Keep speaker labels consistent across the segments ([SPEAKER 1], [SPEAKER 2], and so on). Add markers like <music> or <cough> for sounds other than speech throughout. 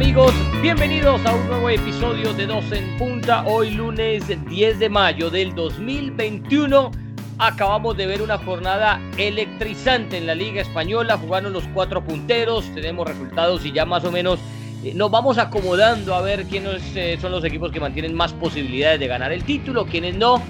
[SPEAKER 1] Amigos, bienvenidos a un nuevo episodio de Dos en Punta. Hoy lunes 10 de mayo del 2021 acabamos de ver una jornada electrizante en la Liga Española, jugaron los cuatro punteros, tenemos resultados y ya más o menos eh, nos vamos acomodando a ver quiénes eh, son los equipos que mantienen más posibilidades de ganar el título, quiénes no.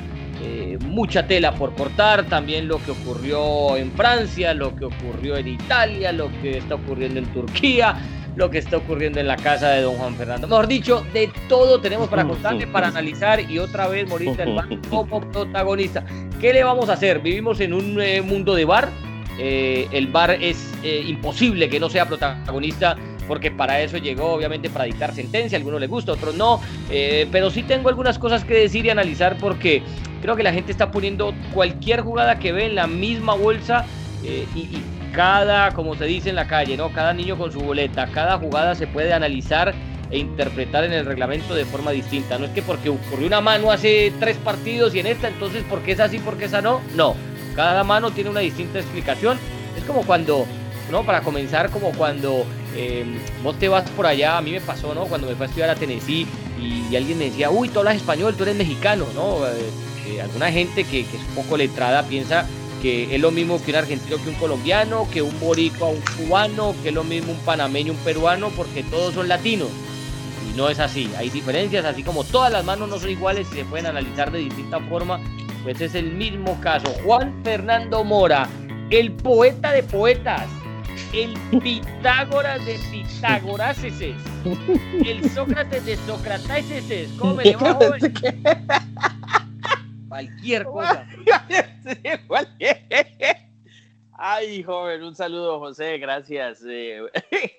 [SPEAKER 1] Eh, mucha tela por cortar, también lo que ocurrió en Francia, lo que ocurrió en Italia, lo que está ocurriendo en Turquía lo que está ocurriendo en la casa de don Juan Fernando. Mejor dicho, de todo tenemos para contarle, para analizar y otra vez morirse el bar como <laughs> protagonista. ¿Qué le vamos a hacer? Vivimos en un eh, mundo de bar. Eh, el bar es eh, imposible que no sea protagonista porque para eso llegó obviamente para dictar sentencia, a algunos les gusta, a otros no, pero sí tengo algunas cosas que decir y analizar porque creo que la gente está poniendo cualquier jugada que ve en la misma bolsa y cada, como se dice en la calle, ¿no? Cada niño con su boleta, cada jugada se puede analizar e interpretar en el reglamento de forma distinta. No es que porque ocurrió una mano hace tres partidos y en esta, entonces, ¿por qué es así, por qué esa no? No, cada mano tiene una distinta explicación. Es como cuando, ¿no? Para comenzar, como cuando eh, vos te vas por allá, a mí me pasó, ¿no? Cuando me fui a estudiar a Tennessee y, alguien me decía, uy, tú hablas español, tú eres mexicano, ¿no? Eh, eh, alguna gente que, que es un poco letrada piensa que es lo mismo que un argentino que un colombiano, que un boricua, un cubano, que es lo mismo un panameño, un peruano, porque todos son latinos. Y no es así, hay diferencias, así como todas las manos no son iguales y se pueden analizar de distinta forma, pues es el mismo caso. Juan Fernando Mora, el poeta de poetas, el Pitágoras de Pitágoras, el Sócrates de Sócrates, ¿cómo me <laughs> Cualquier cosa. <laughs>
[SPEAKER 2] Ay, joven, un saludo, José, gracias. Eh,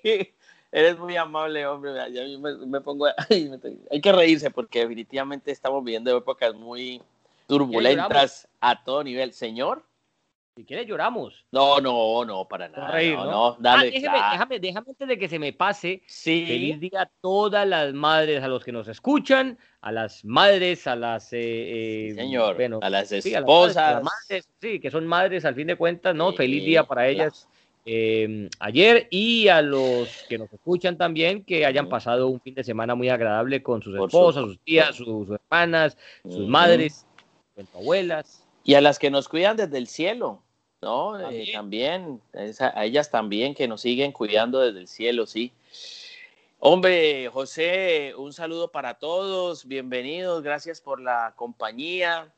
[SPEAKER 2] <laughs> eres muy amable, hombre. Ya me, pongo. <laughs> hay que reírse porque definitivamente estamos viviendo épocas muy turbulentas a todo nivel. Señor.
[SPEAKER 1] Si quieres lloramos.
[SPEAKER 2] No, no, no, para nada. no, no, dale.
[SPEAKER 1] Ah, déjame, déjame, déjame, antes de que se me pase. Sí. Feliz día a todas las madres, a los que nos escuchan, a las madres, a las... Eh,
[SPEAKER 2] eh señor, a las esposas.
[SPEAKER 1] Sí, que son madres al fin de cuentas, ¿no? Feliz día para ellas. Eh, ayer y a los que nos escuchan también que hayan pasado un fin de semana muy agradable con sus esposas, sus tías, sus, hermanas, sus madres, sus abuelas.
[SPEAKER 2] Y a las que nos cuidan desde el cielo, ¿no? También, eh, a ellas también que nos siguen cuidando desde el cielo, sí. Hombre, José, un saludo para todos, bienvenidos, gracias por la compañía.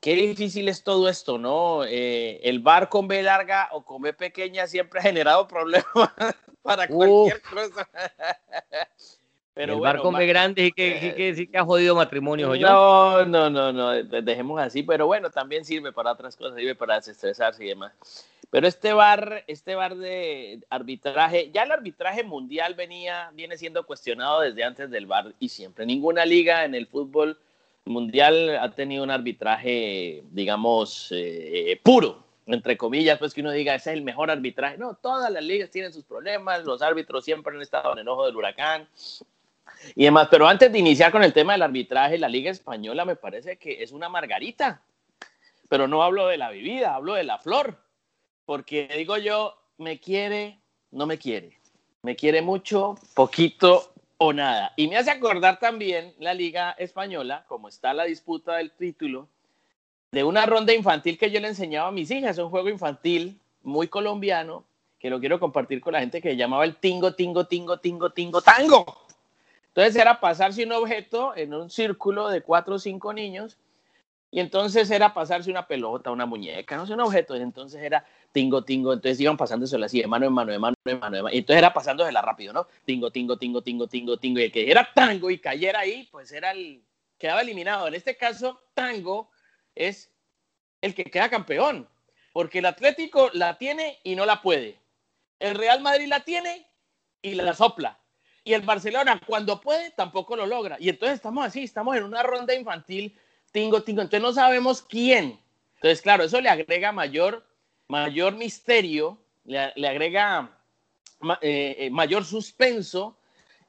[SPEAKER 2] Qué difícil es todo esto, ¿no? Eh, el bar con B larga o con B pequeña siempre ha generado problemas <laughs> para cualquier cosa. <laughs>
[SPEAKER 1] Pero el bar con B grande sí que, que, sí que ha jodido matrimonio,
[SPEAKER 2] No, no, no, no, dejemos así, pero bueno, también sirve para otras cosas, sirve para desestresarse y demás. Pero este bar, este bar de arbitraje, ya el arbitraje mundial venía, viene siendo cuestionado desde antes del bar y siempre. Ninguna liga en el fútbol mundial ha tenido un arbitraje, digamos, eh, puro, entre comillas, pues que uno diga, ese es el mejor arbitraje. No, todas las ligas tienen sus problemas, los árbitros siempre han estado en el ojo del huracán y demás. Pero antes de iniciar con el tema del arbitraje, la liga española me parece que es una margarita. Pero no hablo de la bebida, hablo de la flor porque digo yo, me quiere, no me quiere. Me quiere mucho, poquito o nada. Y me hace acordar también la Liga Española, como está la disputa del título, de una ronda infantil que yo le enseñaba a mis hijas, un juego infantil muy colombiano, que lo quiero compartir con la gente que llamaba el tingo, tingo, tingo, tingo, tingo, tango. Entonces era pasarse un objeto en un círculo de cuatro o cinco niños y entonces era pasarse una pelota, una muñeca, no sé, un objeto. Entonces era tingo, tingo. Entonces iban pasándosela así, de mano en mano, de mano en mano, de mano. Y entonces era pasándosela rápido, ¿no? Tingo, tingo, tingo, tingo, tingo, tingo. Y el que era tango y cayera ahí, pues era el. quedaba eliminado. En este caso, tango es el que queda campeón. Porque el Atlético la tiene y no la puede. El Real Madrid la tiene y la sopla. Y el Barcelona, cuando puede, tampoco lo logra. Y entonces estamos así, estamos en una ronda infantil tingo, tingo. Entonces no sabemos quién. Entonces, claro, eso le agrega mayor, mayor misterio, le, agrega eh, eh, mayor suspenso,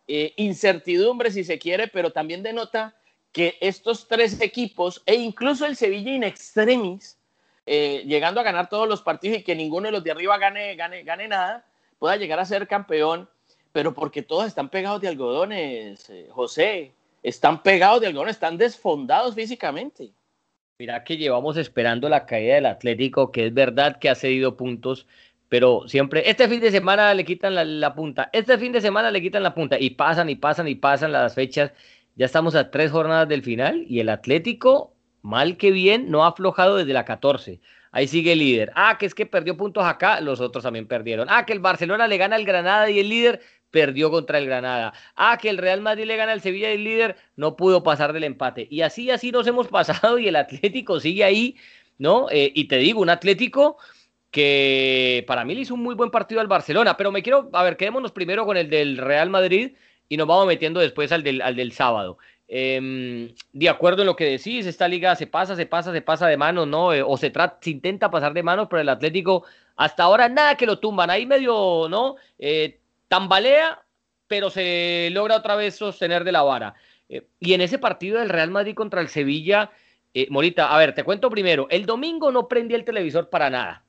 [SPEAKER 2] eh, incertidumbre si se quiere, pero también denota que estos tres equipos e incluso el Sevilla in extremis, llegando a ganar todos los partidos y que ninguno de los de arriba gane, gane, gane nada, pueda llegar a ser campeón pero porque todos están pegados de algodones, eh, José. Están pegados de algodones, están desfondados físicamente.
[SPEAKER 1] Mira que llevamos esperando la caída del Atlético, que es verdad que ha cedido puntos, pero siempre, este fin de semana le quitan la, punta, este fin de semana le quitan la punta, y pasan y pasan y pasan las fechas. Ya estamos a tres jornadas del final y el Atlético, mal que bien, no ha aflojado desde la 14. Ahí sigue el líder. Ah, que es que perdió puntos acá, los otros también perdieron. Ah, que el Barcelona le gana al Granada y el líder perdió contra el Granada. Ah, que el Real Madrid le gana al Sevilla y el líder no pudo pasar del empate. Y así, así nos hemos pasado y el Atlético sigue ahí, ¿no? Eh, y te digo, un Atlético que para mí le hizo un muy buen partido al Barcelona, pero me quiero, a ver, quedémonos primero con el del Real Madrid y nos vamos metiendo después al del, al del sábado. Eh, de acuerdo en lo que decís, esta liga se pasa, se pasa, se pasa de manos, ¿no? Eh, o se, trata, se intenta pasar de manos, pero el Atlético hasta ahora nada que lo tumban. Ahí medio, ¿no? Eh, tambalea, pero se logra otra vez sostener de la vara. Eh, y en ese partido del Real Madrid contra el Sevilla, eh, Morita, a ver, te cuento primero, el domingo no prendí el televisor para nada.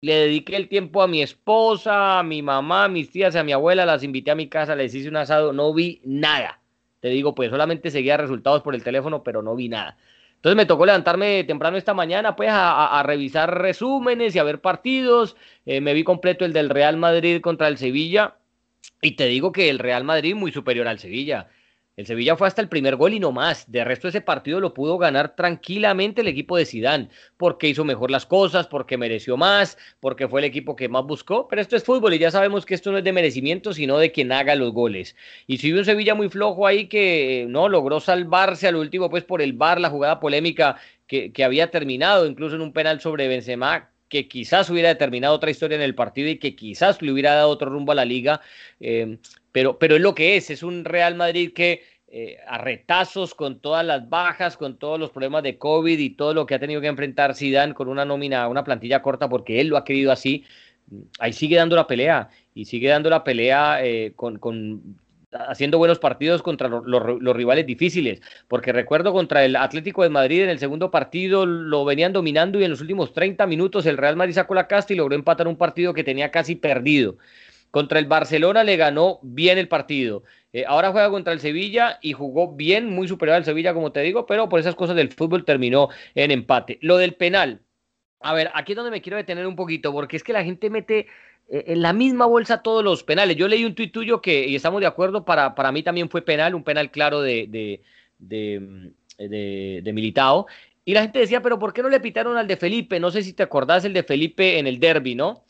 [SPEAKER 1] Le dediqué el tiempo a mi esposa, a mi mamá, a mis tías, a mi abuela, las invité a mi casa, les hice un asado, no vi nada. Te digo, pues solamente seguía resultados por el teléfono, pero no vi nada. Entonces me tocó levantarme temprano esta mañana, pues, a, revisar resúmenes y a ver partidos. Eh, me vi completo el del Real Madrid contra el Sevilla y te digo que el Real Madrid muy superior al Sevilla. El Sevilla fue hasta el primer gol y no más. De resto ese partido lo pudo ganar tranquilamente el equipo de Sidán, porque hizo mejor las cosas, porque mereció más, porque fue el equipo que más buscó. Pero esto es fútbol y ya sabemos que esto no es de merecimiento, sino de quien haga los goles. Y si un Sevilla muy flojo ahí que no logró salvarse al último, pues por el bar, la jugada polémica que, que había terminado, incluso en un penal sobre Benzema, que quizás hubiera determinado otra historia en el partido y que quizás le hubiera dado otro rumbo a la liga, eh, pero, pero es lo que es, es un Real Madrid que eh, a retazos con todas las bajas, con todos los problemas de COVID y todo lo que ha tenido que enfrentar Zidane con una nómina, una plantilla corta porque él lo ha querido así, ahí sigue dando la pelea y sigue dando la pelea eh, con, con haciendo buenos partidos contra los, rivales difíciles, porque recuerdo contra el Atlético de Madrid en el segundo partido lo venían dominando y en los últimos 30 minutos el Real Madrid sacó la casta y logró empatar un partido que tenía casi perdido. Contra el Barcelona le ganó bien el partido. Eh, ahora juega contra el Sevilla y jugó bien, muy superior al Sevilla, como te digo, pero por esas cosas del fútbol terminó en empate. Lo del penal. A ver, aquí es donde me quiero detener un poquito, porque es que la gente mete en la misma bolsa todos los penales. Yo leí un tuit tuyo que, y estamos de acuerdo, para, para mí también fue penal, un penal claro de, de, de, de, de Militao. Y la gente decía, pero ¿por qué no le pitaron al de Felipe? No sé si te acordás el de Felipe en el derby, ¿no?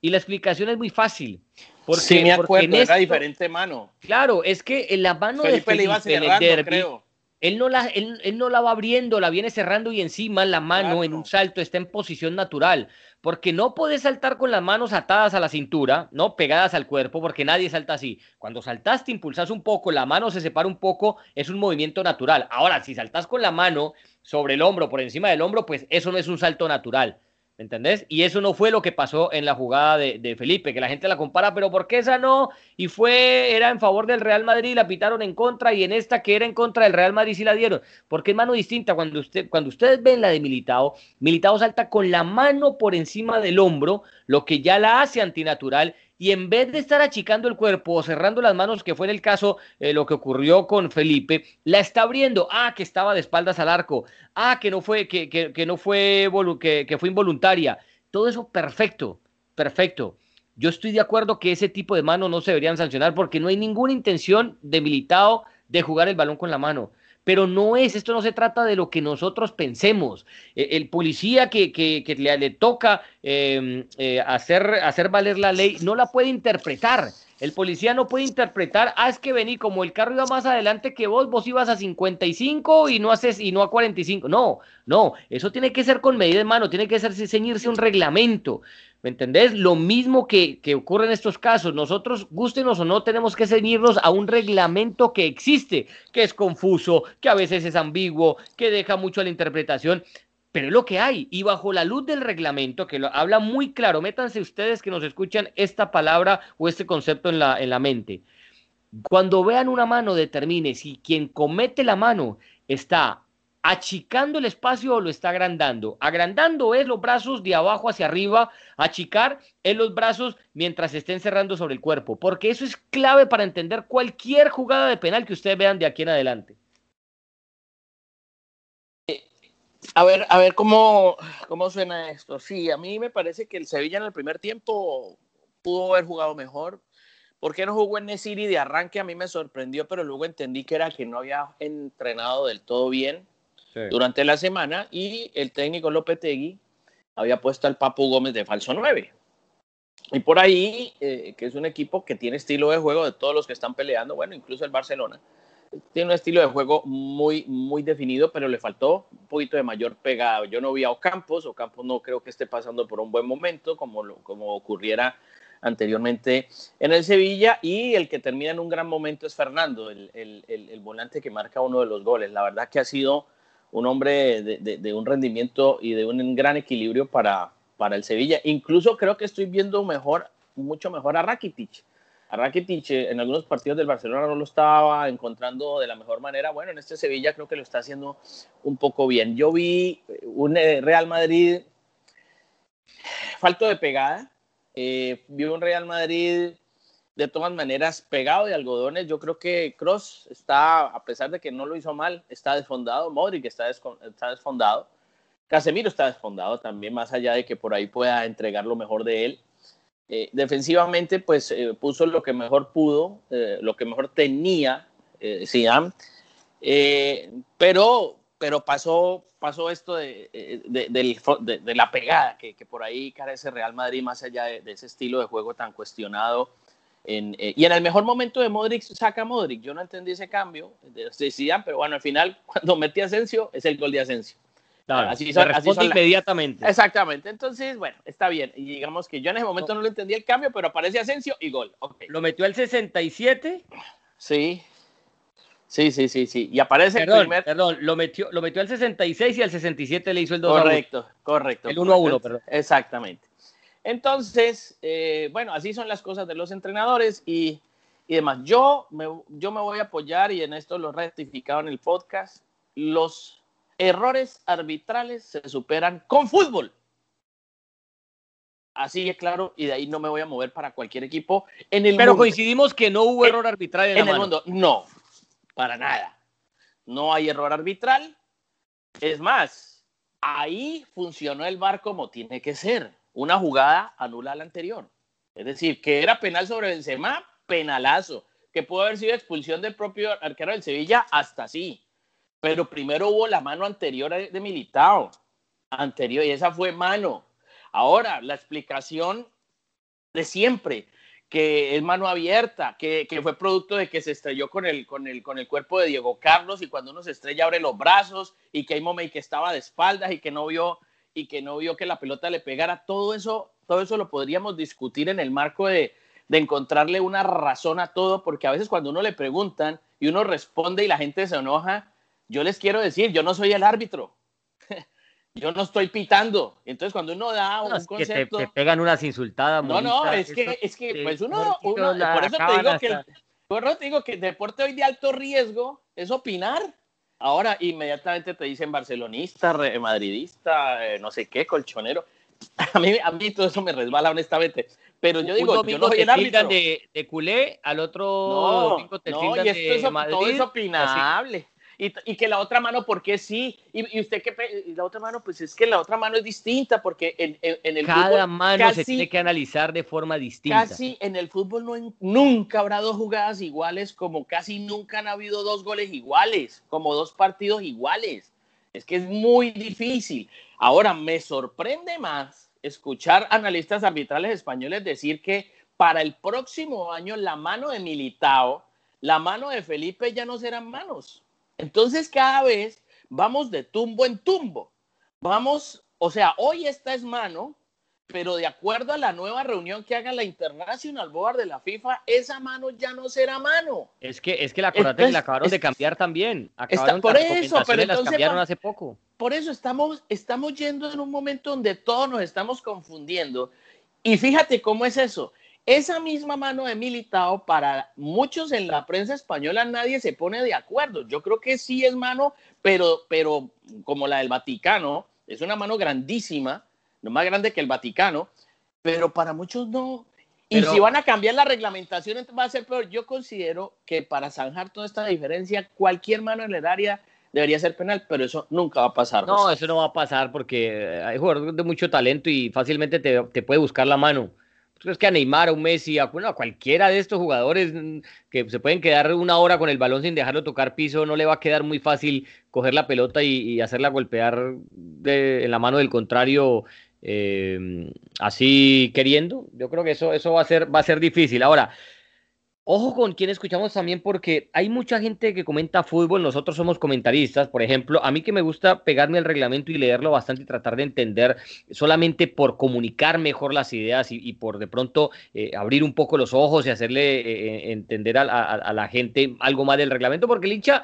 [SPEAKER 1] Y la explicación es muy fácil.
[SPEAKER 2] Porque, sí, me acuerdo, porque era esto, diferente mano.
[SPEAKER 1] Claro, es que en la mano
[SPEAKER 2] Felipe
[SPEAKER 1] de Felipe
[SPEAKER 2] le iba cerrando,
[SPEAKER 1] en el derby,
[SPEAKER 2] creo.
[SPEAKER 1] Él no, la, él, él no la va abriendo, la viene cerrando y encima la mano
[SPEAKER 2] Claro.
[SPEAKER 1] en un salto está en posición natural. Porque no puedes saltar con las manos atadas a la cintura, ¿no? Pegadas al cuerpo, porque nadie salta así. Cuando saltaste, impulsas un poco, la mano se separa un poco, es un movimiento natural. Ahora, si saltas con la mano sobre el hombro, por encima del hombro, pues eso no es un salto natural. ¿Me entendés? Y eso no fue lo que pasó en la jugada de, de, Felipe, que la gente la compara, pero ¿por qué esa no? Y fue, era en favor del Real Madrid, la pitaron en contra, y en esta que era en contra del Real Madrid sí la dieron. Porque es mano distinta. Cuando, usted, cuando ustedes ven la de Militao, Militao salta con la mano por encima del hombro, lo que ya la hace antinatural, y en vez de estar achicando el cuerpo o cerrando las manos, que fue en el caso eh, lo que ocurrió con Felipe, la está abriendo. Ah, que estaba de espaldas al arco. Ah, que no fue, que, que, que no fue, que, que fue involuntaria. Todo eso perfecto, perfecto. Yo estoy de acuerdo que ese tipo de manos no se deberían sancionar porque no hay ninguna intención de militado de jugar el balón con la mano pero no es, esto no se trata de lo que nosotros pensemos. Eh, el policía que, que, que le, toca eh, eh, hacer, hacer valer la ley no la puede interpretar. El policía no puede interpretar, ah, es que vení, como el carro iba más adelante que vos, vos ibas a 55 y no haces y no a 45. No, no, eso tiene que ser con medida de mano, tiene que ser ceñirse un reglamento. ¿Me entendés? Lo mismo que, que, ocurre en estos casos. Nosotros, gustenos o no, tenemos que ceñirnos a un reglamento que existe, que es confuso, que a veces es ambiguo, que deja mucho a la interpretación. Pero es lo que hay. Y bajo la luz del reglamento, que lo habla muy claro, métanse ustedes que nos escuchan esta palabra o este concepto en la, en la mente. Cuando vean una mano, determine si quien comete la mano está achicando el espacio o lo está agrandando. Agrandando es los brazos de abajo hacia arriba, achicar es los brazos mientras se estén cerrando sobre el cuerpo, porque eso es clave para entender cualquier jugada de penal que ustedes vean de aquí en adelante.
[SPEAKER 2] A ver, a ver cómo, cómo suena esto. Sí, a mí me parece que el Sevilla en el primer tiempo pudo haber jugado mejor. ¿Por qué no jugó en Nesiri de arranque? A mí me sorprendió, pero luego entendí que era que no había entrenado del todo bien durante la semana y el técnico Lopetegui había puesto al Papu Gómez de falso 9. Y por ahí, eh, que es un equipo que tiene estilo de juego de todos los que están peleando, bueno, incluso el Barcelona, tiene un estilo de juego muy, muy definido, pero le faltó un poquito de mayor pegada. Yo no vi a Ocampos, Ocampos no creo que esté pasando por un buen momento, como, como ocurriera anteriormente en el Sevilla, y el que termina en un gran momento es Fernando, el, el, el, volante que marca uno de los goles. La verdad que ha sido un hombre de, de, un rendimiento y de un gran equilibrio para, para el Sevilla. Incluso creo que estoy viendo mejor, mucho mejor a Rakitic Rakitic eh, en algunos partidos del Barcelona no lo estaba encontrando de la mejor manera. Bueno, en este Sevilla creo que lo está haciendo un poco bien. Yo vi eh, un eh, Real Madrid falto de pegada. vi un Real Madrid de todas maneras pegado de algodones. Yo creo que Cross está, a pesar de que no lo hizo mal, está desfondado. Modric está, está desfondado. Casemiro está desfondado también, más allá de que por ahí pueda entregar lo mejor de él. Eh, defensivamente, pues eh, puso lo que mejor pudo, eh, lo que mejor tenía eh, pero, pero pasó, pasó esto de, de, la pegada que, por ahí carece Real Madrid, más allá de, ese estilo de juego tan cuestionado. Y en el mejor momento de Modric saca Modric. Yo no entendí ese cambio de Zidane, pero bueno, al final, <laughs> cuando metí a Asensio, es el gol de Asensio
[SPEAKER 1] así son, inmediatamente.
[SPEAKER 2] Exactamente. Entonces, bueno, está bien. Y digamos que yo en ese momento no, le entendí el cambio, pero aparece Asensio y gol.
[SPEAKER 1] ¿Lo metió al 67?
[SPEAKER 2] Sí. Sí, sí, sí, sí. Y aparece
[SPEAKER 1] perdón, el primer. Perdón, lo metió, lo metió al 66 y al 67 le hizo el 2
[SPEAKER 2] Correcto, correcto.
[SPEAKER 1] El 1 a 1, perdón.
[SPEAKER 2] Exactamente. Entonces, eh, bueno, así son las cosas de los entrenadores y, y demás. Yo me, yo me voy a apoyar, y en esto lo he rectificado en el podcast, los errores arbitrales se superan con fútbol. Así es claro, y de ahí no me voy a mover para cualquier equipo en el
[SPEAKER 1] Pero coincidimos que no hubo error arbitral en,
[SPEAKER 2] el mundo. No, para nada. No hay error arbitral. Es más, ahí funcionó el VAR como tiene que ser. Una jugada anula a la anterior. Es decir, que era penal sobre Benzema, penalazo. Que pudo haber sido expulsión del propio arquero del Sevilla, hasta sí pero primero hubo la mano anterior de Militao, anterior, y esa fue mano. Ahora, la explicación de siempre, que es mano abierta, que, fue producto de que se estrelló con el, con, el, con el cuerpo de Diego Carlos y cuando uno se estrella abre los brazos y que hay que estaba de espaldas y que no vio y que no vio que la pelota le pegara, todo eso, todo eso lo podríamos discutir en el marco de, de encontrarle una razón a todo, porque a veces cuando uno le preguntan y uno responde y la gente se enoja, yo les quiero decir, yo no soy el árbitro. <laughs> yo no estoy pitando. Entonces, cuando uno da un concepto.
[SPEAKER 1] Que te, pegan unas insultadas.
[SPEAKER 2] No, no, es que, es que pues uno. por, eso te digo que el, por eso te digo que el deporte hoy de alto riesgo es opinar. Ahora, inmediatamente te dicen barcelonista, madridista, eh, no sé qué, colchonero. <laughs> A mí, a mí todo eso me resbala, honestamente. Pero yo digo, yo no soy el árbitro.
[SPEAKER 1] De, de culé, al otro no, domingo te no, y esto
[SPEAKER 2] es, Madrid, todo es opinable y, que la otra mano, ¿por qué sí? Y, usted que la otra mano, pues es que la otra mano es distinta, porque en, en, el
[SPEAKER 1] Cada mano se tiene que analizar de forma distinta.
[SPEAKER 2] Casi en el fútbol no, nunca habrá dos jugadas iguales, como casi nunca han habido dos goles iguales, como dos partidos iguales. Es que es muy difícil. Ahora, me sorprende más escuchar analistas arbitrales españoles decir que para el próximo año la mano de Militao, la mano de Felipe ya no serán manos entonces cada vez vamos de tumbo en tumbo. Vamos, o sea, hoy esta es mano, pero de acuerdo a la nueva reunión que haga la International Board de la FIFA, esa mano ya no será mano.
[SPEAKER 1] Es que, es que la acordate la acabaron de cambiar también. Acabaron
[SPEAKER 2] por eso, pero entonces,
[SPEAKER 1] las cambiaron hace poco.
[SPEAKER 2] Por eso estamos, estamos yendo en un momento donde todos nos estamos confundiendo. Y fíjate cómo es eso. Esa misma mano de Militao, para muchos en la prensa española nadie se pone de acuerdo. Yo creo que sí es mano, pero, pero como la del Vaticano, es una mano grandísima, no más grande que el Vaticano, pero para muchos no. Y si van a cambiar la reglamentación, va a ser peor. Yo considero que para zanjar toda esta diferencia, cualquier mano en el área debería ser penal, pero eso nunca va a pasar.
[SPEAKER 1] No, eso no va a pasar porque hay jugadores de mucho talento y fácilmente te, te puede buscar la mano. ¿Tú que a Neymar, a un Messi, a, bueno, a, cualquiera de estos jugadores que se pueden quedar una hora con el balón sin dejarlo tocar piso, no le va a quedar muy fácil coger la pelota y, hacerla golpear en la mano del contrario eh, así queriendo? Yo creo que eso, eso va, a ser, va a ser difícil. Ahora, Ojo con quien escuchamos también porque hay mucha gente que comenta fútbol, nosotros somos comentaristas, por ejemplo, a mí que me gusta pegarme el reglamento y leerlo bastante y tratar de entender solamente por comunicar mejor las ideas y, por de pronto eh, abrir un poco los ojos y hacerle eh, eh, entender a, la gente algo más del reglamento, porque el hincha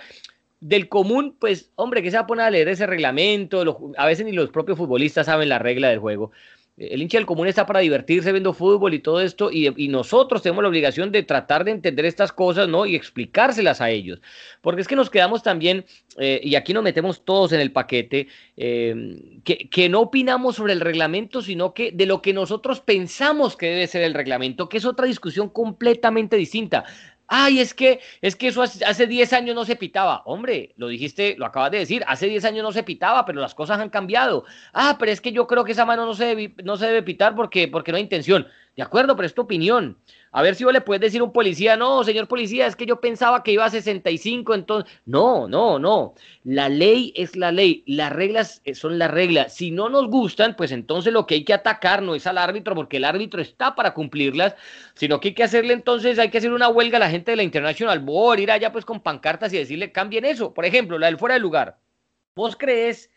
[SPEAKER 1] del común, pues hombre, que se va a poner a leer ese reglamento, a veces ni los propios futbolistas saben la regla del juego. El hincha del común está para divertirse viendo fútbol y todo esto, y, nosotros tenemos la obligación de tratar de entender estas cosas, ¿no? Y explicárselas a ellos. Porque es que nos quedamos también, eh, y aquí nos metemos todos en el paquete, eh, que, que, no opinamos sobre el reglamento, sino que de lo que nosotros pensamos que debe ser el reglamento, que es otra discusión completamente distinta. Ay, es que, es que eso hace 10 años no se pitaba. Hombre, lo dijiste, lo acabas de decir, hace 10 años no se pitaba, pero las cosas han cambiado. Ah, pero es que yo creo que esa mano no se debe, no se debe pitar porque, porque no hay intención. De acuerdo, pero es tu opinión. A ver si vos le puedes decir a un policía, no, señor policía, es que yo pensaba que iba a 65, entonces. No, no, no. La ley es la ley, las reglas eh, son las reglas. Si no nos gustan, pues entonces lo que hay que atacar no es al árbitro, porque el árbitro está para cumplirlas, sino que hay que hacerle entonces, hay que hacer una huelga a la gente de la International Board, ir allá pues con pancartas y decirle, cambien eso. Por ejemplo, la del fuera de lugar. ¿Vos crees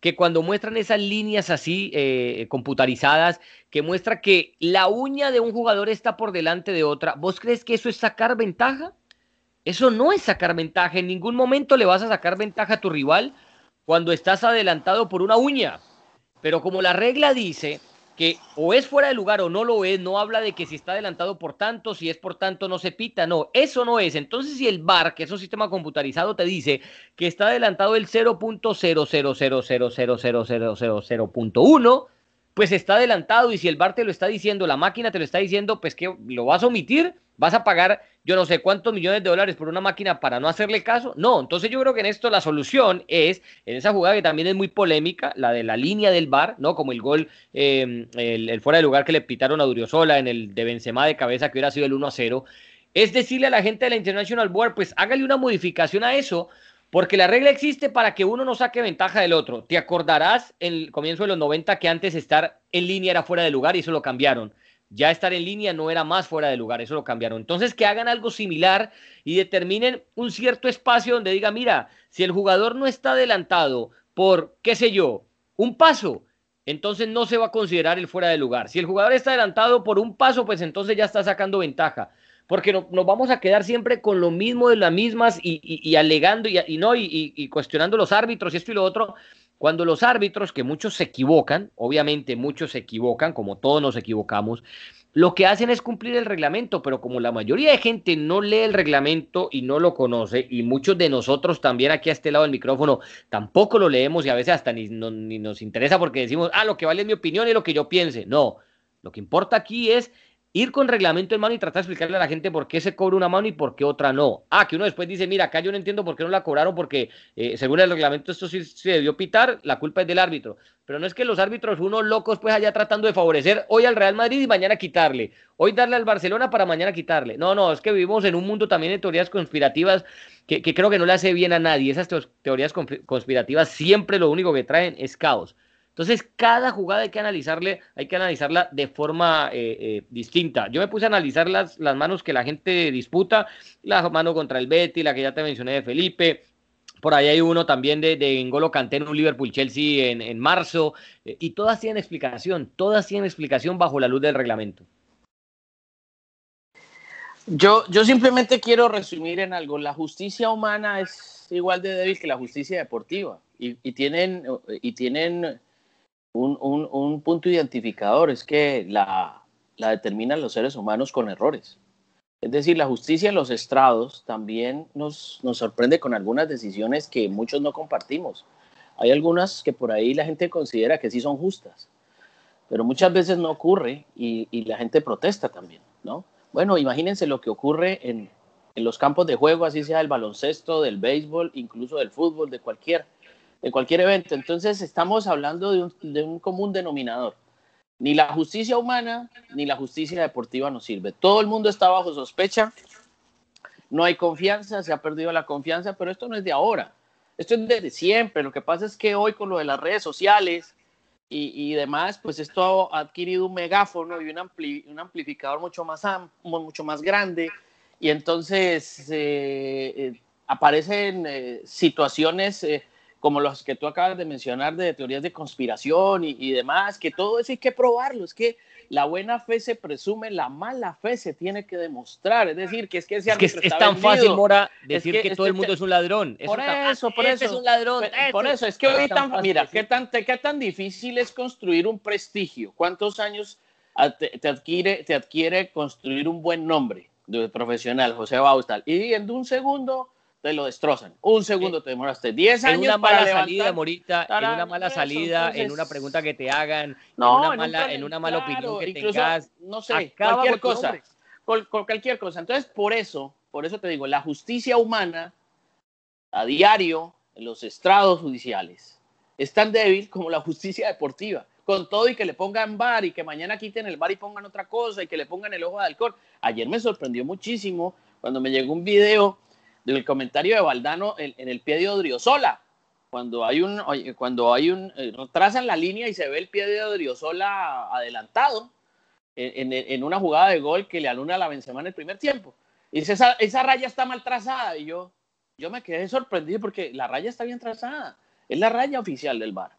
[SPEAKER 1] que cuando muestran esas líneas así eh, computarizadas, que muestra que la uña de un jugador está por delante de otra, ¿vos crees que eso es sacar ventaja? Eso no es sacar ventaja. En ningún momento le vas a sacar ventaja a tu rival cuando estás adelantado por una uña. Pero como la regla dice que o es fuera de lugar o no lo es, no habla de que si está adelantado por tanto, si es por tanto no se pita, no, eso no es. Entonces si el VAR, que es un sistema computarizado, te dice que está adelantado el 0.0000000.1, pues está adelantado y si el VAR te lo está diciendo, la máquina te lo está diciendo, pues que lo vas a omitir, vas a pagar yo no sé cuántos millones de dólares por una máquina para no hacerle caso. No, entonces yo creo que en esto la solución es, en esa jugada que también es muy polémica, la de la línea del VAR, ¿no? Como el gol, em, el, fuera de lugar que le pitaron a Duriosola en el de Benzema de cabeza que hubiera sido el 1 a 0, es decirle a la gente de la International Board, pues hágale una modificación a eso, porque la regla existe para que uno no saque ventaja del otro. Te acordarás en el comienzo de los 90 que antes estar en línea era fuera de lugar y eso lo cambiaron. Ya estar en línea no era más fuera de lugar, eso lo cambiaron. Entonces que hagan algo similar y determinen un cierto espacio donde diga, mira, si el jugador no está adelantado por, qué sé yo, un paso, entonces no se va a considerar el fuera de lugar. Si el jugador está adelantado por un paso, pues entonces ya está sacando ventaja porque nos vamos a quedar siempre con lo mismo de las mismas y, alegando y, no y, cuestionando los árbitros y esto y lo otro, cuando los árbitros, que muchos se equivocan, obviamente muchos se equivocan, como todos nos equivocamos, lo que hacen es cumplir el reglamento, pero como la mayoría de gente no lee el reglamento y no lo conoce, y muchos de nosotros también aquí a este lado del micrófono tampoco lo leemos y a veces hasta ni, ni nos interesa porque decimos, ah, lo que vale es mi opinión y lo que yo piense. No, lo que importa aquí es ir con reglamento en mano y tratar de explicarle a la gente por qué se cobra una mano y por qué otra no. Ah, que uno después dice, mira, acá yo no entiendo por qué no la cobraron porque eh, según el reglamento esto sí se debió pitar, la culpa es del árbitro. Pero no es que los árbitros, unos locos pues allá tratando de favorecer hoy al Real Madrid y mañana quitarle, hoy darle al Barcelona para mañana quitarle. No, no, es que vivimos en un mundo también de teorías conspirativas que, que creo que no le hace bien a nadie. Esas teorías conspirativas siempre lo único que traen es caos. Entonces, cada jugada hay que analizarle, hay que analizarla de forma eh, eh, distinta. Yo me puse a analizar las, las manos que la gente disputa, la mano contra el Betty, la que ya te mencioné de Felipe, por ahí hay uno también de, de N'Golo Kanté en un Liverpool-Chelsea en, en, marzo. Eh, y todas tienen explicación, todas tienen explicación bajo la luz del reglamento.
[SPEAKER 2] Yo, yo simplemente quiero resumir en algo. La justicia humana es igual de débil que la justicia deportiva. Y, y tienen, y tienen un, un, un, punto identificador, es que la, la determinan los seres humanos con errores. Es decir, la justicia en los estrados también nos, nos sorprende con algunas decisiones que muchos no compartimos. Hay algunas que por ahí la gente considera que sí son justas, pero muchas veces no ocurre y, y la gente protesta también, ¿no? Bueno, imagínense lo que ocurre en, en, los campos de juego, así sea del baloncesto, del béisbol, incluso del fútbol, de cualquier, de cualquier evento. Entonces estamos hablando de un, de un común denominador. Ni la justicia humana ni la justicia deportiva nos sirve. Todo el mundo está bajo sospecha, no hay confianza, se ha perdido la confianza, pero esto no es de ahora, esto es desde siempre. Lo que pasa es que hoy con lo de las redes sociales y, y demás, pues esto ha adquirido un megáfono y un, ampli, un amplificador mucho más, mucho más grande y entonces eh, eh, aparecen eh, situaciones eh, como los que tú acabas de mencionar de teorías de conspiración y, y, demás, que todo eso hay que probarlo, es que la buena fe se presume, la mala fe se tiene que demostrar, es decir, que es que ese
[SPEAKER 1] es, que es, es tan fácil, Mora, decir es que, que, todo el mundo es un ladrón.
[SPEAKER 2] Por eso, eso por
[SPEAKER 1] este
[SPEAKER 2] eso.
[SPEAKER 1] es un ladrón.
[SPEAKER 2] Por, por eso, es que hoy tan, tan mira, ¿qué tan, qué tan difícil es construir un prestigio? ¿Cuántos años te, te, adquiere, te adquiere construir un buen nombre de profesional, José Baustal? Y en un segundo te lo destrozan. Un segundo te demoraste 10 años
[SPEAKER 1] en una mala
[SPEAKER 2] para
[SPEAKER 1] salida, Morita, en una mala salida,
[SPEAKER 2] entonces,
[SPEAKER 1] en una pregunta que te hagan,
[SPEAKER 2] no,
[SPEAKER 1] en, una mala, en una mala
[SPEAKER 2] claro,
[SPEAKER 1] opinión que
[SPEAKER 2] incluso,
[SPEAKER 1] tengas,
[SPEAKER 2] no sé, cualquier cosa, con, con, cualquier cosa. Entonces, por eso, por eso te digo, la justicia humana a diario en los estrados judiciales es tan débil como la justicia deportiva. Con todo y que le pongan bar y que mañana quiten el bar y pongan otra cosa y que le pongan el ojo de alcohol. Ayer me sorprendió muchísimo cuando me llegó un video del comentario de Valdano en, el pie de Odriozola. Cuando hay un, cuando hay un, eh, trazan la línea y se ve el pie de Odriozola adelantado en, en, una jugada de gol que le aluna a la Benzema en el primer tiempo. Y esa, esa raya está mal trazada. Y yo, yo me quedé sorprendido porque la raya está bien trazada. Es la raya oficial del bar.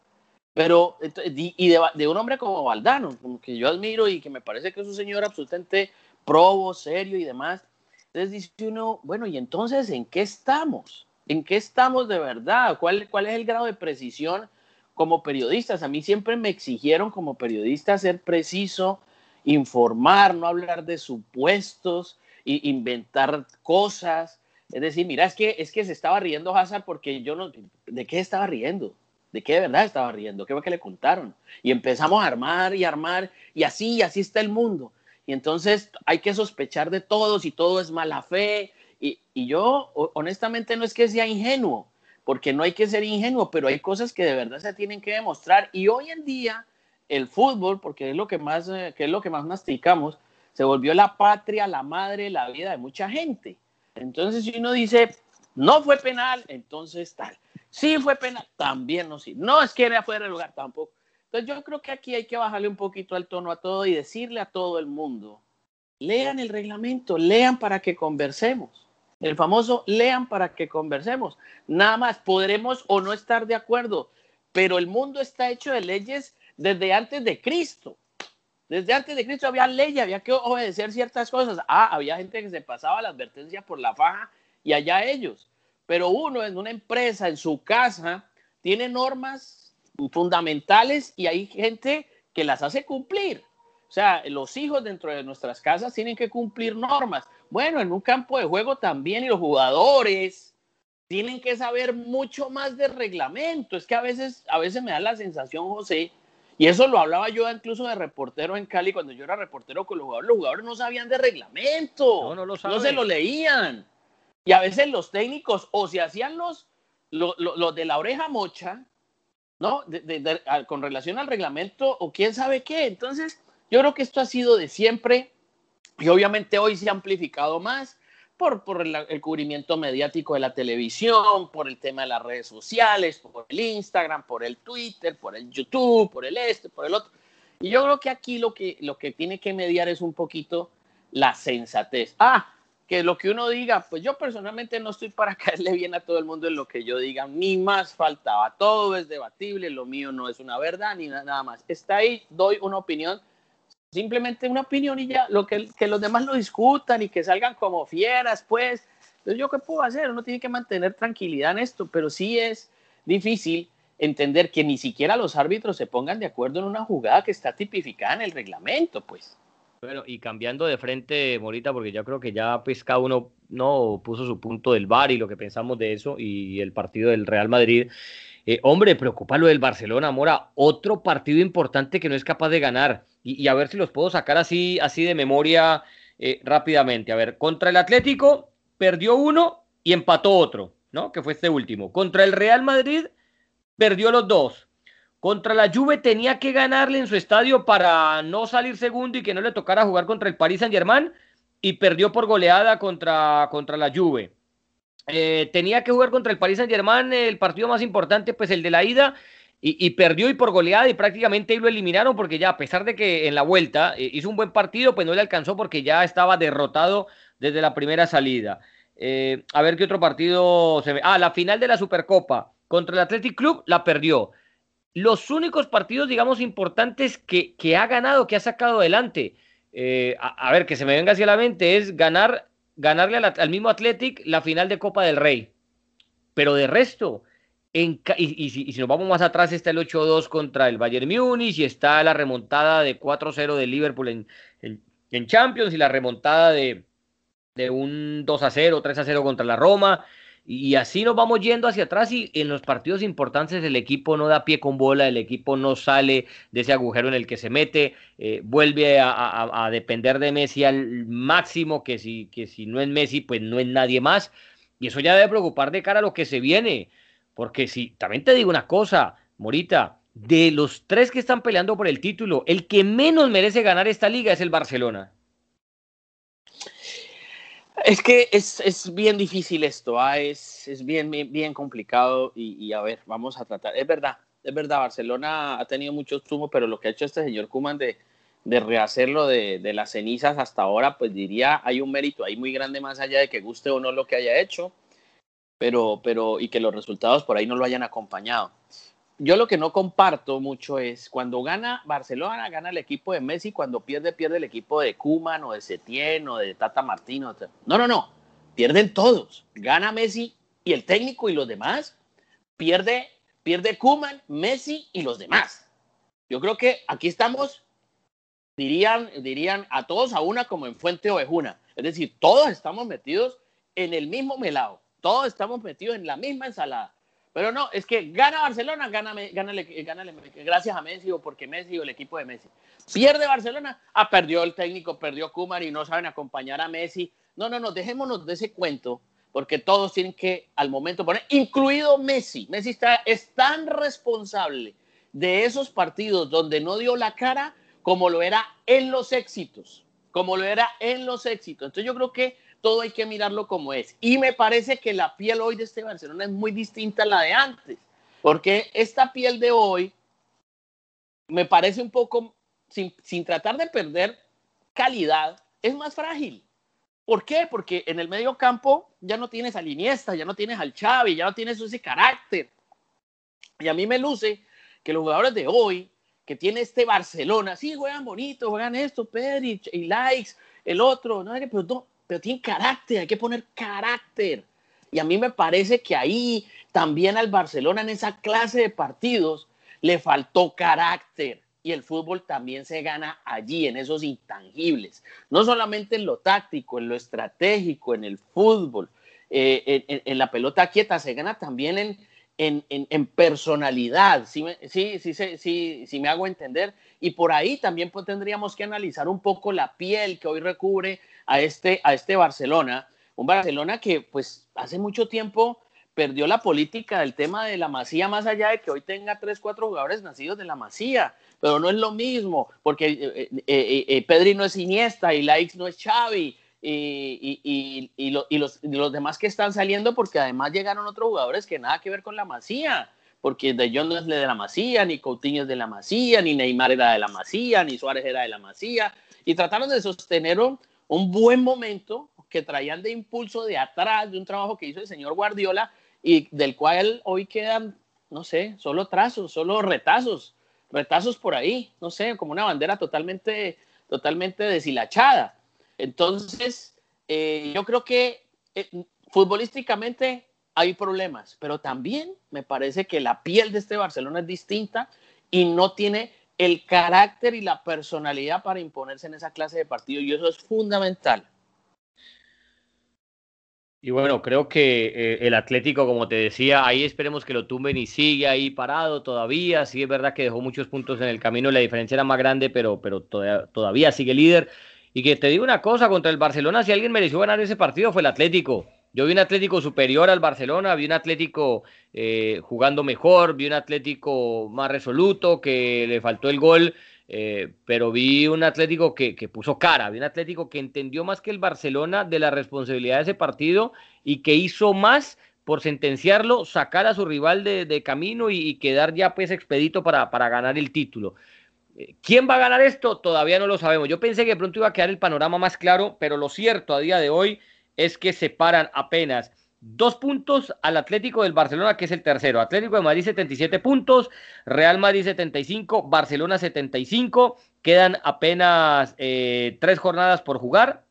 [SPEAKER 2] Pero, y de, de un hombre como Valdano, como que yo admiro y que me parece que es un señor absolutamente probo, serio y demás entonces dice uno, bueno, ¿y entonces en qué estamos? ¿En qué estamos de verdad? ¿Cuál, es el grado de precisión como periodistas? A mí siempre me exigieron como periodista ser preciso, informar, no hablar de supuestos, y inventar cosas. Es decir, mira, es que, es que se estaba riendo Hazard porque yo no... ¿De qué estaba riendo? ¿De qué de verdad estaba riendo? ¿Qué fue que le contaron? Y empezamos a armar y armar, y así, y así está el mundo y entonces hay que sospechar de todos y todo es mala fe. Y, y, yo honestamente no es que sea ingenuo, porque no hay que ser ingenuo, pero hay cosas que de verdad se tienen que demostrar. Y hoy en día el fútbol, porque es lo que más, eh, que es lo que más masticamos, se volvió la patria, la madre, la vida de mucha gente. Entonces si uno dice, no fue penal, entonces tal. Sí fue penal, también no sí. No es que era fuera de lugar tampoco. Entonces yo creo que aquí hay que bajarle un poquito al tono a todo y decirle a todo el mundo, lean el reglamento, lean para que conversemos. El famoso lean para que conversemos. Nada más, podremos o no estar de acuerdo, pero el mundo está hecho de leyes desde antes de Cristo. Desde antes de Cristo había leyes, había que obedecer ciertas cosas. Ah, había gente que se pasaba la advertencia por la faja y allá ellos. Pero uno en una empresa, en su casa, tiene normas fundamentales y hay gente que las hace cumplir. O sea, los hijos dentro de nuestras casas tienen que cumplir normas. Bueno, en un campo de juego también y los jugadores tienen que saber mucho más de reglamento. Es que a veces, a veces me da la sensación, José, y eso lo hablaba yo incluso de reportero en Cali cuando yo era reportero con los jugadores. Los jugadores no sabían de reglamento,
[SPEAKER 1] no, no, lo
[SPEAKER 2] no se lo leían. Y a veces los técnicos o se hacían los, los, los de la oreja mocha ¿no? Con relación al reglamento o quién sabe qué. Entonces, yo creo que esto ha sido de siempre y obviamente hoy se ha amplificado más por, el, cubrimiento mediático de la televisión, por el tema de las redes sociales, por el Instagram, por el Twitter, por el YouTube, por el este, por el otro. Y yo creo que aquí lo que, lo que tiene que mediar es un poquito la sensatez. Ah, que lo que uno diga, pues yo personalmente no estoy para <laughs> caerle bien a todo el mundo en lo que yo diga, ni más faltaba, todo es debatible, lo mío no es una verdad ni nada más. Está ahí, doy una opinión, simplemente una opinión y ya, lo que, los demás lo discutan y que salgan como fieras, pues, entonces yo qué puedo hacer, uno tiene que mantener tranquilidad en esto, pero sí es difícil entender que ni siquiera los árbitros se pongan de acuerdo en una jugada que está tipificada en el reglamento, pues.
[SPEAKER 1] Bueno, y cambiando de frente, Morita, porque yo creo que ya pues cada uno no puso su punto del VAR y lo que pensamos de eso y el partido del Real Madrid. Eh, hombre, preocupa lo del Barcelona, Mora. Otro partido importante que no es capaz de ganar. Y, a ver si los puedo sacar así, así de memoria eh, rápidamente. A ver, contra el Atlético perdió uno y empató otro, ¿no? Que fue este último. Contra el Real Madrid perdió los dos. Contra la Juve tenía que ganarle en su estadio para no salir segundo y que no le tocara jugar contra el Paris Saint-Germain y perdió por goleada contra, contra la Juve. Eh, tenía que jugar contra el Paris Saint Germain, el partido más importante, pues el de la ida, y, perdió y por goleada y prácticamente lo eliminaron porque ya a pesar de que en la vuelta eh, hizo un buen partido, pues no le alcanzó porque ya estaba derrotado desde la primera salida. Eh, a ver qué otro partido se ve. Ah, la final de la Supercopa contra el Athletic Club la perdió. Los únicos partidos, digamos, importantes que, que ha ganado, que ha sacado adelante, a, ver, que se me venga hacia la mente, es ganar ganarle al, mismo Athletic la final de Copa del Rey. Pero de resto, en, y, si, nos vamos más atrás, está el 8-2 contra el Bayern Múnich y está la remontada de 4-0 de Liverpool en, en, Champions y la remontada de, de un 2-0, 3-0 contra la Roma. Y así nos vamos yendo hacia atrás y en los partidos importantes el equipo no da pie con bola, el equipo no sale de ese agujero en el que se mete, eh, vuelve a, depender de Messi al máximo, que si, que si no es Messi, pues no es nadie más. Y eso ya debe preocupar de cara a lo que se viene. Porque si, también te digo una cosa, Morita, de los tres que están peleando por el título, el que menos merece ganar esta liga es el Barcelona.
[SPEAKER 2] Es que es, bien difícil esto, ¿ah? es, es bien, bien, complicado y, a ver, vamos a tratar. Es verdad, es verdad, Barcelona ha tenido mucho zumo, pero lo que ha hecho este señor Kuman de, de rehacerlo de, de, las cenizas hasta ahora, pues diría, hay un mérito ahí muy grande más allá de que guste o no lo que haya hecho, pero, pero y que los resultados por ahí no lo hayan acompañado yo lo que no comparto mucho es cuando gana Barcelona, gana el equipo de Messi, cuando pierde, pierde el equipo de Kuman o de Setién o de Tata Martino. No, no, no. Pierden todos. Gana Messi y el técnico y los demás. Pierde, pierde Kuman, Messi y los demás. Yo creo que aquí estamos, dirían, dirían a todos a una como en Fuente Ovejuna. Es decir, todos estamos metidos en el mismo melado. Todos estamos metidos en la misma ensalada. Pero no, es que gana Barcelona, gana, gracias a Messi o porque Messi o el equipo de Messi. Pierde Barcelona, ah, perdió el técnico, perdió Kumar y no saben acompañar a Messi. No, no, no, dejémonos de ese cuento, porque todos tienen que al momento poner, incluido Messi. Messi está, es tan responsable de esos partidos donde no dio la cara como lo era en los éxitos, como lo era en los éxitos. Entonces yo creo que todo hay que mirarlo como es. Y me parece que la piel hoy de este Barcelona es muy distinta a la de antes, porque esta piel de hoy me parece un poco, sin, tratar de perder calidad, es más frágil. ¿Por qué? Porque en el medio campo ya no tienes al Iniesta, ya no tienes al Xavi, ya no tienes ese carácter. Y a mí me luce que los jugadores de hoy, que tiene este Barcelona, sí, juegan bonito, juegan esto, Pedri y likes, el otro, no, pero no, pero tiene carácter, hay que poner carácter. Y a mí me parece que ahí también al Barcelona en esa clase de partidos le faltó carácter. Y el fútbol también se gana allí, en esos intangibles. No solamente en lo táctico, en lo estratégico, en el fútbol, eh, en, la pelota quieta, se gana también en, en, personalidad. Sí, sí, sí, sí, sí, me hago entender. Y por ahí también pues, tendríamos que analizar un poco la piel que hoy recubre a este, a este Barcelona, un Barcelona que pues hace mucho tiempo perdió la política del tema de la masía, más allá de que hoy tenga tres, cuatro jugadores nacidos de la masía, pero no es lo mismo, porque eh, eh, eh, Pedri no es Iniesta y Laix no es Xavi, y, y, y, los, los, demás que están saliendo, porque además llegaron otros jugadores que nada que ver con la masía, porque De Jong no es de la masía, ni Coutinho es de la masía, ni Neymar era de la masía, ni Suárez era de la masía, y trataron de sostener un buen momento que traían de impulso de atrás de un trabajo que hizo el señor Guardiola y del cual hoy quedan, no sé, solo trazos, solo retazos, retazos por ahí, no sé, como una bandera totalmente, totalmente deshilachada. Entonces, eh, yo creo que eh, futbolísticamente hay problemas, pero también me parece que la piel de este Barcelona es distinta y no tiene el carácter y la personalidad para imponerse en esa clase de partido y eso es fundamental.
[SPEAKER 1] Y bueno, creo que eh, el Atlético, como te decía, ahí esperemos que lo tumben y sigue ahí parado todavía. Sí, es verdad que dejó muchos puntos en el camino, la diferencia era más grande, pero, pero todavía, sigue líder. Y que te digo una cosa, contra el Barcelona, si alguien mereció ganar ese partido fue el Atlético. Yo vi un Atlético superior al Barcelona, vi un Atlético eh, jugando mejor, vi un Atlético más resoluto, que le faltó el gol eh, pero vi un Atlético que, puso cara, vi un Atlético que entendió más que el Barcelona de la responsabilidad de ese partido y que hizo más por sentenciarlo, sacar a su rival de, camino y, quedar ya pues expedito para, para ganar el título. Eh, ¿Quién va a ganar esto? Todavía no lo sabemos. Yo pensé que pronto iba a quedar el panorama más claro, pero lo cierto a día de hoy es que separan apenas Dos puntos al Atlético del Barcelona, que es el tercero. Atlético de Madrid 77 puntos, Real Madrid 75, Barcelona 75. Quedan apenas eh, tres jornadas por jugar.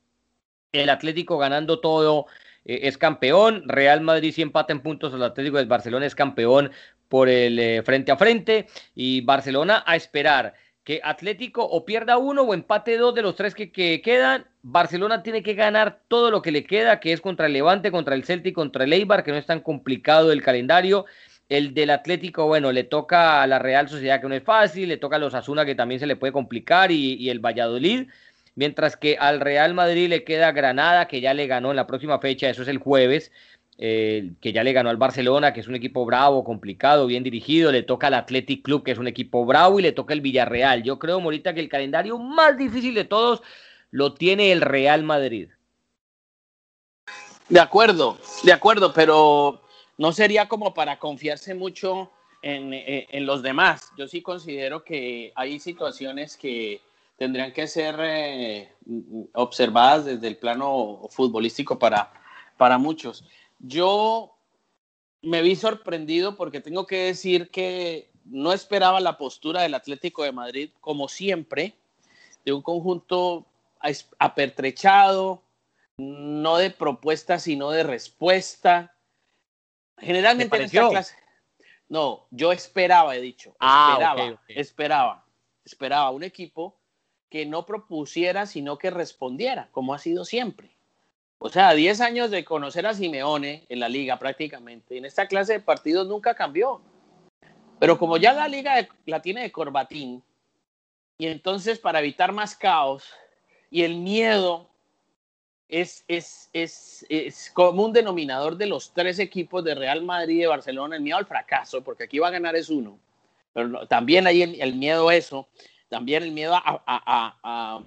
[SPEAKER 1] El Atlético ganando todo eh, es campeón. Real Madrid si empata en puntos, el Atlético del Barcelona es campeón por el eh, frente a frente. Y Barcelona a esperar que Atlético o pierda uno o empate dos de los tres que, quedan. Barcelona tiene que ganar todo lo que le queda, que es contra el Levante, contra el Celtic, contra el Eibar, que no es tan complicado el calendario. El del Atlético, bueno, le toca a la Real Sociedad, que no es fácil, le toca a los Asuna, que también se le puede complicar, y, y el Valladolid. Mientras que al Real Madrid le queda Granada, que ya le ganó en la próxima fecha, eso es el jueves. Eh, que ya le ganó al Barcelona, que es un equipo bravo, complicado, bien dirigido, le toca al Athletic Club, que es un equipo bravo, y le toca el Villarreal. Yo creo, Morita, que el calendario más difícil de todos lo tiene el Real Madrid.
[SPEAKER 2] De acuerdo, de acuerdo, pero no sería como para confiarse mucho en, eh, los demás. Yo sí considero que hay situaciones que tendrían que ser eh, observadas desde el plano futbolístico para, para muchos. Yo me vi sorprendido porque tengo que decir que no esperaba la postura del Atlético de Madrid, como siempre, de un conjunto apertrechado, no de propuesta, sino de respuesta. Generalmente en esta clase. No, yo esperaba, he dicho. Ah, esperaba, esperaba, esperaba un equipo que no propusiera, sino que respondiera, como ha sido siempre. O sea, 10 años de conocer a Simeone en la liga prácticamente. En esta clase de partidos nunca cambió. Pero como ya la liga la tiene de corbatín, y entonces para evitar más caos y el miedo es, es, es, es, como un denominador de los tres equipos de Real Madrid y de Barcelona, el miedo al fracaso, porque aquí va a ganar es uno. Pero también hay el, miedo a eso, también el miedo a, a, a,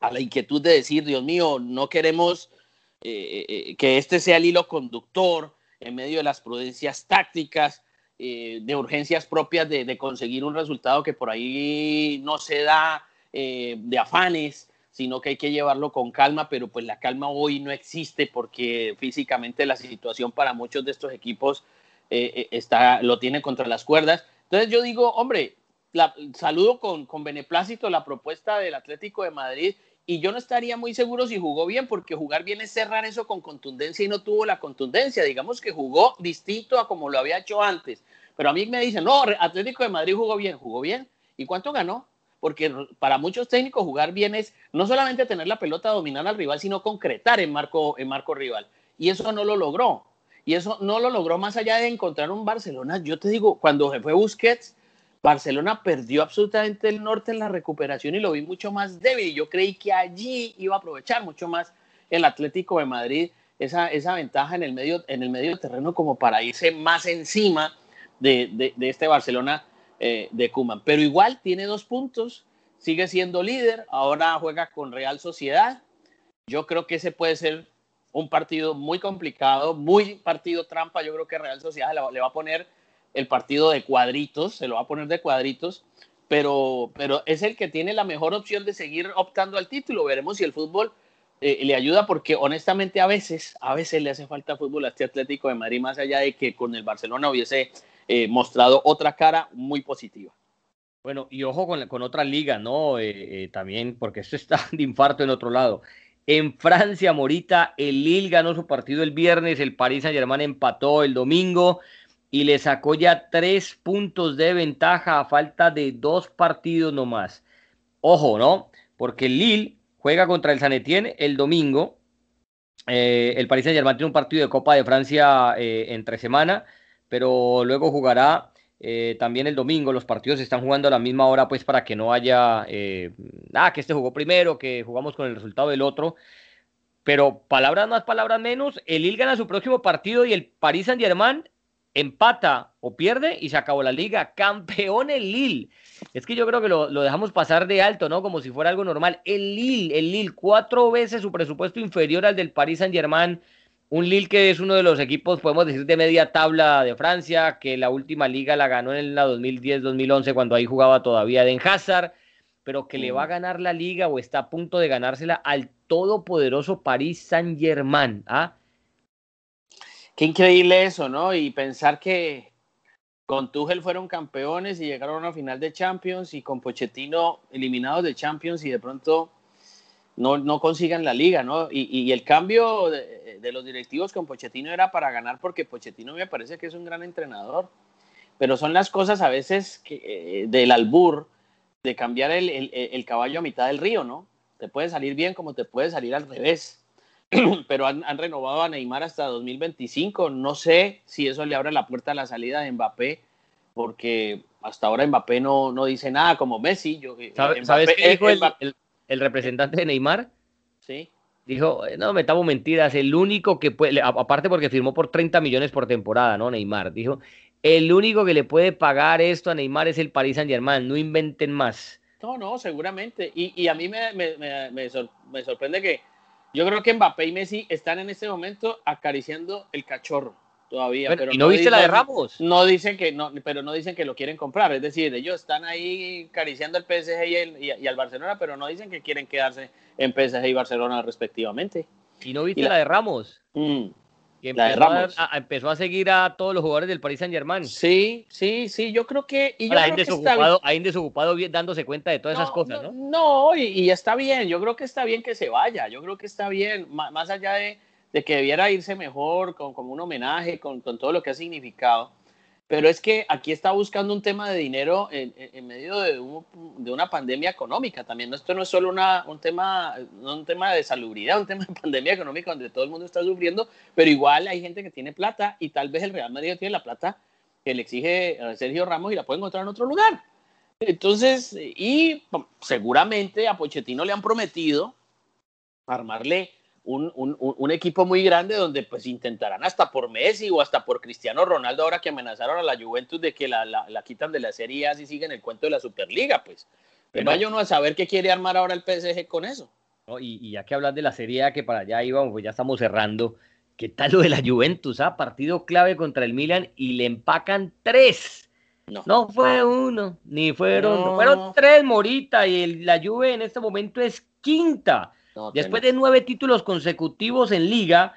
[SPEAKER 2] a, la inquietud de decir, Dios mío, no queremos eh, eh, que este sea el hilo conductor en medio de las prudencias tácticas, eh, de urgencias propias de, conseguir un resultado que por ahí no se da de afanes, sino que hay que llevarlo con calma, pero pues la calma hoy no existe porque físicamente la situación para muchos de estos equipos está, lo tiene contra las cuerdas. Entonces yo digo, hombre, saludo con, con beneplácito la propuesta del Atlético de Madrid y yo no estaría muy seguro si jugó bien, porque jugar bien es cerrar eso con contundencia y no tuvo la contundencia. Digamos que jugó distinto a como lo había hecho antes. Pero a mí me dicen, no, Atlético de Madrid jugó bien, jugó bien. ¿Y cuánto ganó? Porque para muchos técnicos jugar bien es no solamente tener la pelota, dominar al rival, sino concretar en marco, en marco rival. Y eso no lo logró. Y eso no lo logró más allá de encontrar un Barcelona. Yo te digo, cuando se fue Busquets, Barcelona perdió absolutamente el norte en la recuperación y lo vi mucho más débil. Yo creí que allí iba a aprovechar mucho más el Atlético de Madrid esa, esa ventaja en el, medio, en el medio terreno como para irse más encima de, este Barcelona eh, de Kuman. Pero igual tiene dos puntos, sigue siendo líder, ahora juega con Real Sociedad. Yo creo que ese puede ser un partido muy complicado, muy partido trampa. Yo creo que Real Sociedad le va a poner el partido de cuadritos, se lo va a poner de cuadritos, pero, pero es el que tiene la mejor opción de seguir optando al título. Veremos si el fútbol eh, le ayuda, porque honestamente a veces, a veces le hace falta fútbol a este Atlético de Madrid, más allá de que con el Barcelona hubiese eh, mostrado otra cara muy positiva.
[SPEAKER 1] Bueno, y ojo con, con otra liga, ¿no? Eh, también, porque esto está de infarto en otro lado. En Francia, Morita, el Lille ganó su partido el viernes, el Paris Saint Germain empató el domingo. Y le sacó ya tres puntos de ventaja a falta de dos partidos nomás. Ojo, ¿no? Porque el Lille juega contra el San Etienne el domingo. Eh, el Paris Saint-Germain tiene un partido de Copa de Francia eh, entre semana, pero luego jugará eh, también el domingo. Los partidos se están jugando a la misma hora, pues para que no haya, ah, que este jugó primero, que jugamos con el resultado del otro. Pero palabras más, palabras menos, el Lille gana su próximo partido y el Paris Saint-Germain empata o pierde y se acabó la liga. Campeón el Lille. Es que yo creo que lo, dejamos pasar de alto, ¿no? Como si fuera algo normal. El Lille, el Lille, cuatro veces su presupuesto inferior al del Paris Saint-Germain. Un Lille que es uno de los equipos, podemos decir, de media tabla de Francia, que la última liga la ganó en la 2010-2011, cuando ahí jugaba todavía Den Hazard, pero que le va a mm. ganar la liga o está a punto de ganársela al todopoderoso Paris Saint-Germain. ¿ah?
[SPEAKER 2] Qué increíble eso, ¿no? Y pensar que con Tuchel fueron campeones y llegaron a una final de Champions y con Pochettino eliminados de Champions y de pronto no, consigan la liga, ¿no? Y, el cambio de, los directivos con Pochettino era para ganar porque Pochettino me parece que es un gran entrenador, pero son las cosas a veces que, eh, del albur de cambiar el, el caballo a mitad del río, ¿no? Te puede salir bien como te puede salir al revés. <clears throat> pero han, renovado a Neymar hasta 2025. No sé si eso le abre la puerta a la salida de Mbappé, porque hasta ahora Mbappé no, no dice nada como Messi. Yo,
[SPEAKER 1] eh, ¿Sabes qué dijo el, representante de Neymar?
[SPEAKER 2] Sí.
[SPEAKER 1] Dijo, eh, no, metamos mentiras, el único que puede, aparte porque firmó por 30 millones por temporada, ¿no? Neymar, dijo, el único que le puede pagar esto a Neymar es el Paris Saint Germain, no inventen más.
[SPEAKER 2] No, no, seguramente. Y, a mí me, me sorprende que yo creo que Mbappé y Messi están en este momento acariciando el cachorro todavía.
[SPEAKER 1] Pero, ¿Y no, viste la de Ramos?
[SPEAKER 2] No dicen que no, pero no dicen que lo quieren comprar. Es decir, ellos están ahí acariciando el PSG y, al Barcelona, pero no dicen que quieren quedarse en PSG y Barcelona respectivamente.
[SPEAKER 1] ¿Y no viste la, de Ramos?
[SPEAKER 2] Mm.
[SPEAKER 1] Que empezó, a, empezó a seguir a todos los jugadores del Paris Saint Germain.
[SPEAKER 2] Sí, sí, sí, yo creo que.
[SPEAKER 1] Y yo creo desocupado, que desocupado dándose cuenta de todas esas cosas, ¿no?
[SPEAKER 2] No, y, está bien, yo creo que está bien que se vaya, yo creo que está bien, más, allá de, que debiera irse mejor, con, como un homenaje, con, con todo lo que ha significado pero es que aquí está buscando un tema de dinero en, medio de, una pandemia económica también. Esto no es solo una, un, tema, un tema de salubridad, un tema de pandemia económica donde todo el mundo está sufriendo, pero igual hay gente que tiene plata y tal vez el Real Madrid tiene la plata que le exige a Sergio Ramos y la puede encontrar en otro lugar. Entonces, y seguramente a Pochettino le han prometido armarle un, equipo muy grande donde pues intentarán hasta por Messi o hasta por Cristiano Ronaldo ahora que amenazaron a la Juventus de que la, la, quitan de la Serie A si siguen el cuento de la Superliga, pues. Pero vaya uno a saber qué quiere armar ahora el PSG con eso.
[SPEAKER 1] y, ya que hablas de la Serie A, que para allá íbamos, pues ya estamos cerrando. ¿Qué tal lo de la Juventus? Ah? Partido clave contra el Milan y le empacan tres. No, no fue uno, ni fueron, fueron tres Morita y la Juve en este momento es quinta. Después de nueve títulos consecutivos en liga,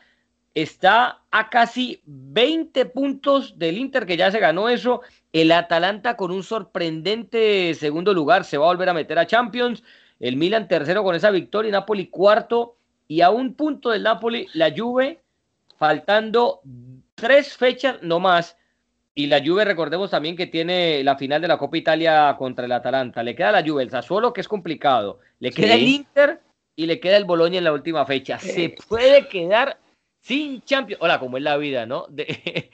[SPEAKER 1] está a casi 20 puntos del Inter, que ya se ganó eso. El Atalanta con un sorprendente segundo lugar se va a volver a meter a Champions. El Milan tercero con esa victoria, Napoli cuarto y a un punto del Napoli la Juve, faltando tres fechas no más. Y la Juve, recordemos también que tiene la final de la Copa Italia contra el Atalanta. Le queda la Juve, el Sassuolo, que es complicado. Le queda el Inter y le queda el Boloña en la última fecha. Se puede quedar sin Champions. Hola, como es la vida, ¿no? De,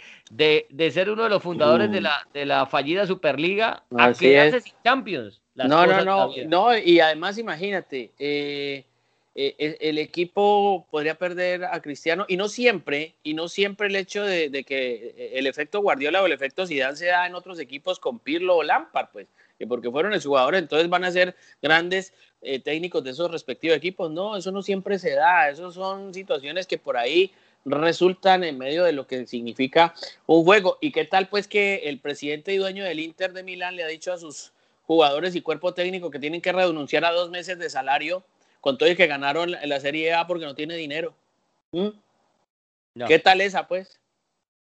[SPEAKER 1] de, ser uno de los fundadores de, la, de la fallida Superliga a quedarse sin Champions.
[SPEAKER 2] no, no, no, no, y además imagínate, eh, eh, el equipo podría perder a Cristiano y no siempre, y no siempre el hecho de, de, que el efecto Guardiola o el efecto Zidane se da en otros equipos con Pirlo o Lampard, pues, que porque fueron el jugador, entonces van a ser grandes eh, técnicos de esos respectivos equipos. No, eso no siempre se da, eso son situaciones que por ahí resultan en medio de lo que significa un juego. ¿Y qué tal pues que el presidente y dueño del Inter de Milán le ha dicho a sus jugadores y cuerpo técnico que tienen que renunciar a dos meses de salario con todo y que ganaron la Serie A porque no tiene dinero? ¿Mm? ¿Qué tal esa pues?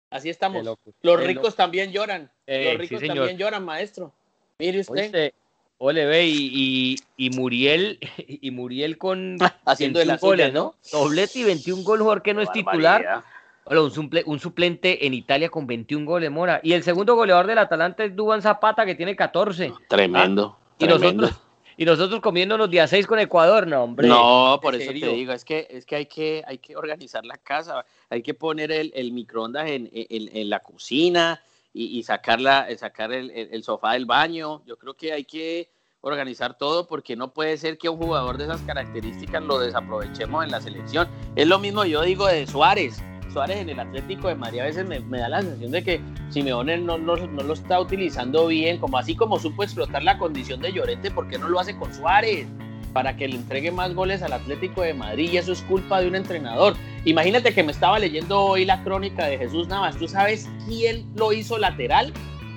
[SPEAKER 2] Así estamos. Los ricos también lloran.
[SPEAKER 1] Eh,
[SPEAKER 2] Los ricos también lloran, maestro. Mire usted.
[SPEAKER 1] Ole, ve, y, y, Muriel, <laughs> y Muriel con <laughs>
[SPEAKER 2] haciendo el goles,
[SPEAKER 1] ¿no? Doblete y 21 goles, jugador que no es titular. un, suplente en Italia con 21 goles, Mora. Y el segundo goleador del Atalanta es Duban Zapata, que tiene 14.
[SPEAKER 2] Tremendo.
[SPEAKER 1] Ah, y, Nosotros, <laughs> y nosotros comiéndonos día 6 con Ecuador, no, hombre.
[SPEAKER 2] No, por eso te digo, es que, es que, hay, que hay que organizar la casa, hay que poner el, el microondas en, en, la cocina y, y sacar, sacar el, sofá del baño. Yo creo que hay que organizar todo porque no puede ser que un jugador de esas características lo desaprovechemos en la selección. Es lo mismo yo digo de Suárez. Suárez en el Atlético de Madrid a veces me, da la sensación de que Simeone no, no, no, lo está utilizando bien, como así como supo explotar la condición de Llorente, ¿por qué no lo hace con Suárez? Para que le entregue más goles al Atlético de Madrid y eso es culpa de un entrenador. Imagínate que me estaba leyendo hoy la crónica de Jesús Navas. ¿Tú sabes quién lo hizo lateral?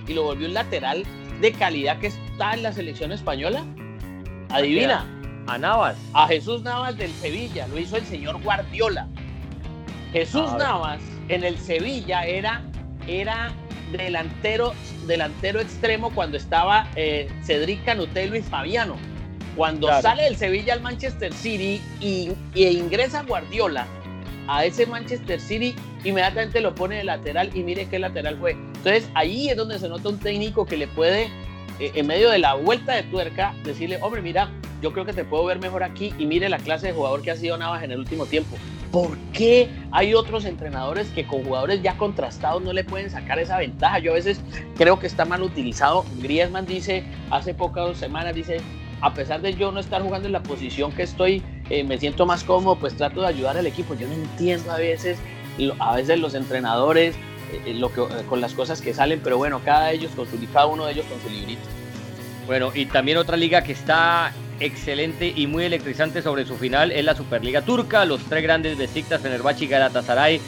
[SPEAKER 2] Y lo volvió un lateral de calidad que está en la selección española. Adivina.
[SPEAKER 1] A Navas.
[SPEAKER 2] A Jesús Navas del Sevilla. Lo hizo el señor Guardiola. Jesús Navas en el Sevilla era, era delantero, delantero extremo cuando estaba eh, Cedric Canutelo y Fabiano. Cuando sale del Sevilla al Manchester City y, e ingresa Guardiola a ese Manchester City, inmediatamente lo pone de lateral y mire qué lateral fue. Entonces ahí es donde se nota un técnico que le puede, eh, en medio de la vuelta de tuerca, decirle, hombre, mira, yo creo que te puedo ver mejor aquí y mire la clase de jugador que ha sido Navas en el último tiempo. ¿Por qué hay otros entrenadores que con jugadores ya contrastados no le pueden sacar esa ventaja? Yo a veces creo que está mal utilizado. Griezmann dice hace pocas semanas, dice, a pesar de yo no estar jugando en la posición que estoy, eh, me siento más cómodo, pues trato de ayudar al equipo. Yo no entiendo a veces, a veces los entrenadores, eh, que, con las cosas que salen, pero bueno, cada, ellos con su, cada uno de ellos con su librito.
[SPEAKER 1] Bueno, y también otra liga que está excelente y muy electrizante sobre su final es la Superliga Turca. Los tres grandes Besiktas, Fenerbahce y Galatasaray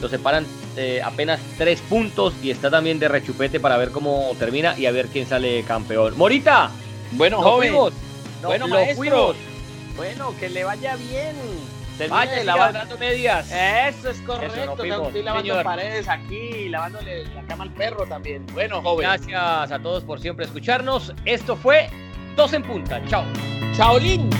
[SPEAKER 1] los separan eh, apenas tres puntos y está también de rechupete para ver cómo termina y a ver quién sale campeón. Morita,
[SPEAKER 2] bueno, joven,
[SPEAKER 1] bueno, maestro,
[SPEAKER 2] bueno, que le vaya bien.
[SPEAKER 1] Vaya lavando medias.
[SPEAKER 2] Eso es correcto. estoy lavando paredes aquí, lavándole la cama al perro también. Bueno, joven.
[SPEAKER 1] Gracias a todos por siempre escucharnos. Esto fue Dos en Punta. Chao.
[SPEAKER 2] Chaolín.